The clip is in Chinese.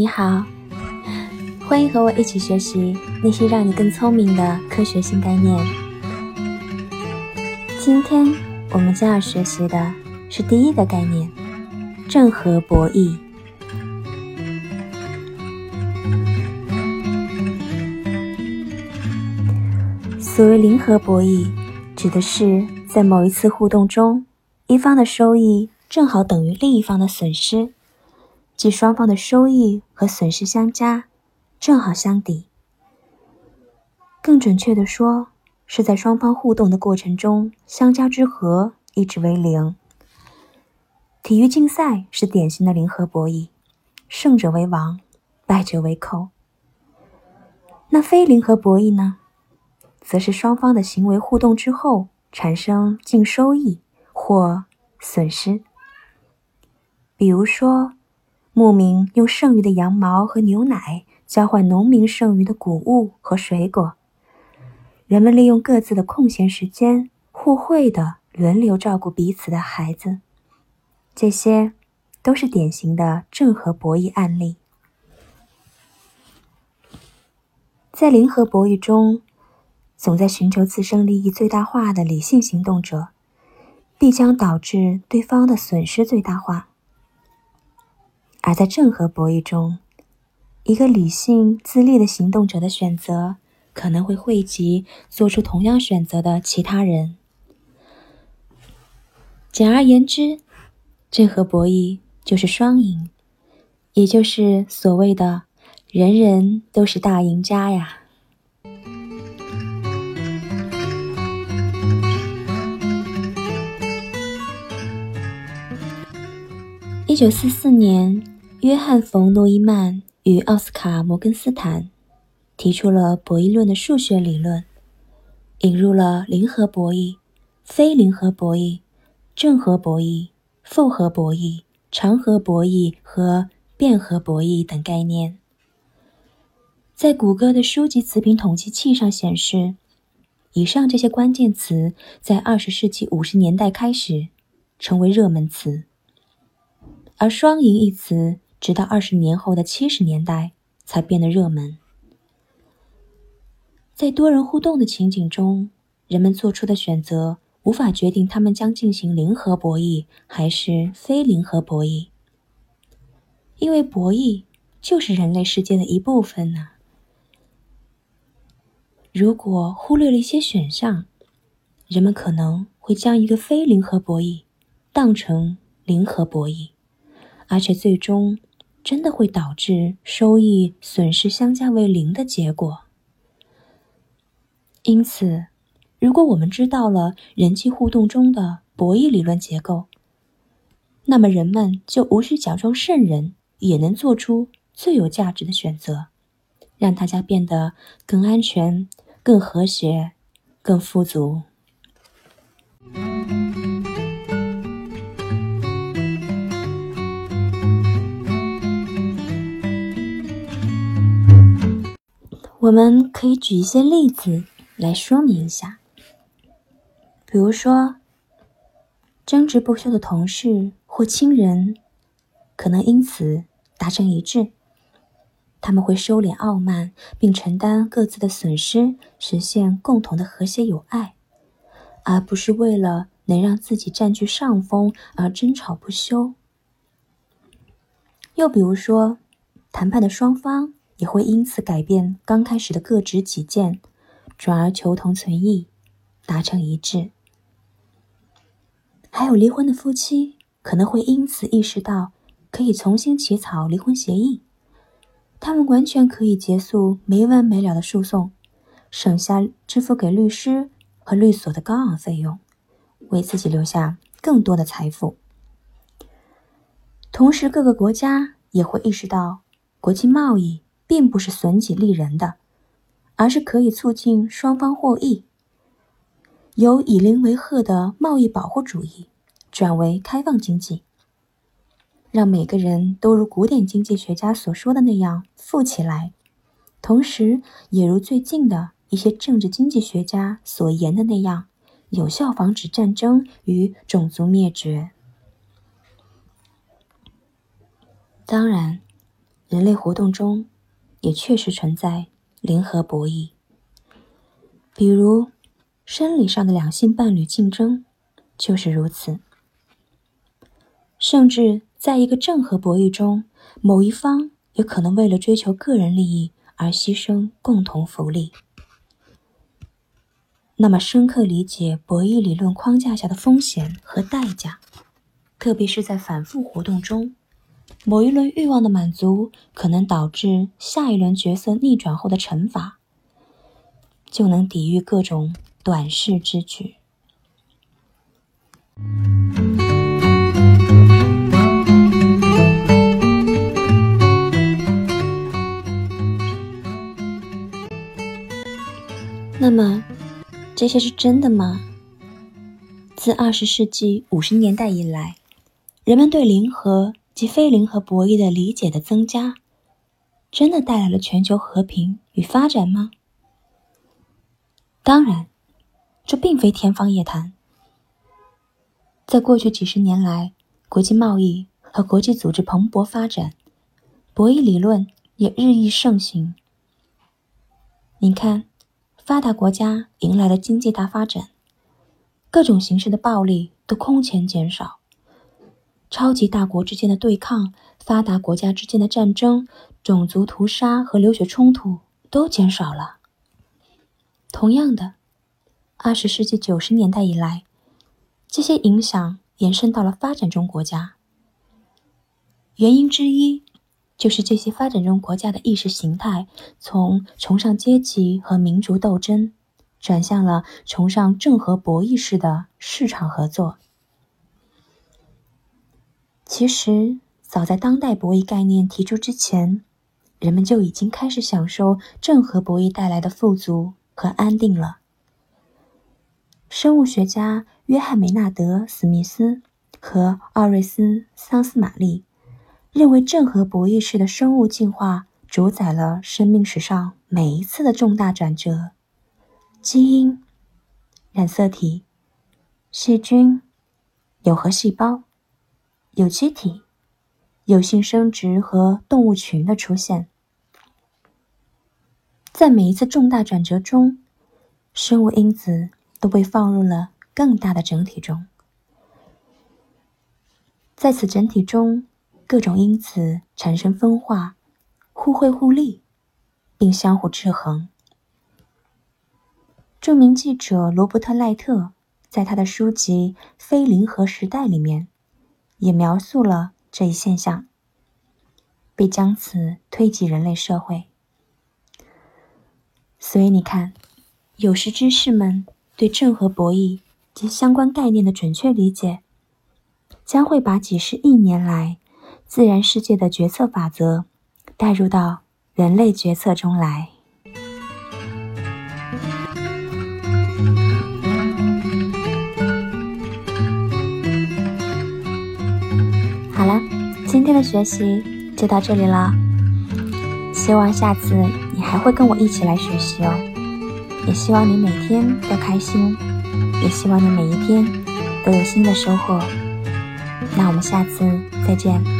你好，欢迎和我一起学习那些让你更聪明的科学新概念。今天我们将要学习的是第一个概念——正和博弈。所谓零和博弈，指的是在某一次互动中，一方的收益正好等于另一方的损失。即双方的收益和损失相加，正好相抵。更准确的说，是在双方互动的过程中，相加之和一直为零。体育竞赛是典型的零和博弈，胜者为王，败者为寇。那非零和博弈呢，则是双方的行为互动之后产生净收益或损失。比如说。牧民用剩余的羊毛和牛奶交换农民剩余的谷物和水果，人们利用各自的空闲时间，互惠的轮流照顾彼此的孩子，这些都是典型的正和博弈案例。在零和博弈中，总在寻求自身利益最大化的理性行动者，必将导致对方的损失最大化。而在正和博弈中，一个理性自立的行动者的选择可能会惠及做出同样选择的其他人。简而言之，正和博弈就是双赢，也就是所谓的“人人都是大赢家”呀。九四四年。约翰·冯·诺依曼与奥斯卡·摩根斯坦提出了博弈论的数学理论，引入了零和博弈、非零和博弈、正和博弈、复合博弈、长和博弈和变和博弈等概念。在谷歌的书籍词频统计器上显示，以上这些关键词在二十世纪五十年代开始成为热门词，而“双赢”一词。直到二十年后的七十年代才变得热门。在多人互动的情景中，人们做出的选择无法决定他们将进行零和博弈还是非零和博弈，因为博弈就是人类世界的一部分呢。如果忽略了一些选项，人们可能会将一个非零和博弈当成零和博弈，而且最终。真的会导致收益损失相加为零的结果。因此，如果我们知道了人际互动中的博弈理论结构，那么人们就无需假装圣人，也能做出最有价值的选择，让大家变得更安全、更和谐、更富足。我们可以举一些例子来说明一下，比如说，争执不休的同事或亲人，可能因此达成一致。他们会收敛傲慢，并承担各自的损失，实现共同的和谐友爱，而不是为了能让自己占据上风而争吵不休。又比如说，谈判的双方。也会因此改变刚开始的各执己见，转而求同存异，达成一致。还有离婚的夫妻可能会因此意识到可以重新起草离婚协议，他们完全可以结束没完没了的诉讼，省下支付给律师和律所的高昂费用，为自己留下更多的财富。同时，各个国家也会意识到国际贸易。并不是损己利人的，而是可以促进双方获益。由以邻为壑的贸易保护主义转为开放经济，让每个人都如古典经济学家所说的那样富起来，同时也如最近的一些政治经济学家所言的那样，有效防止战争与种族灭绝。当然。人类活动中也确实存在零和博弈。比如，生理上的两性伴侣竞争就是如此。甚至在一个正和博弈中，某一方也可能为了追求个人利益而牺牲共同福利。那么，深刻理解博弈理论框架下的风险和代价，特别是在反复活动中，某一轮欲望的满足可能导致下一轮角色逆转后的惩罚，就能抵御各种短视之举。那么。这些是真的吗？自二十世纪五十年代以来，人们对零和及非零和博弈的理解的增加，真的带来了全球和平与发展吗？当然，这并非天方夜谭。在过去几十年来，国际贸易和国际组织蓬勃发展，博弈理论也日益盛行。你看。发达国家迎来了经济大发展，各种形式的暴力都空前减少，超级大国之间的对抗、发达国家之间的战争、种族屠杀和流血冲突都减少了。同样的，二十世纪九十年代以来，这些影响延伸到了发展中国家。原因之一。就是这些发展中国家的意识形态，从崇尚阶级和民族斗争，转向了崇尚正和博弈式的市场合作。其实，早在当代博弈概念提出之前，人们就已经开始享受正和博弈带来的富足和安定了。生物学家约翰·梅纳德·史密斯和奥瑞斯·桑斯玛丽。认为正和博弈式的生物进化主宰了生命史上每一次的重大转折。基因、染色体、细菌、有核细胞、有机体、有性生殖和动物群的出现，在每一次重大转折中，生物因子都被放入了更大的整体中，在此整体中。各种因子产生分化，互惠互利，并相互制衡。著名记者罗伯特·赖特在他的书籍《非零和时代》里面，也描述了这一现象，并将此推及人类社会。所以你看，有识之士们对正和博弈及相关概念的准确理解，将会把几十亿年来。自然世界的决策法则带入到人类决策中来。今天的学习就到这里了。希望下次你还会跟我一起来学习哦。也希望你每天都开心，也希望你每一天都有新的收获。那我们下次再见。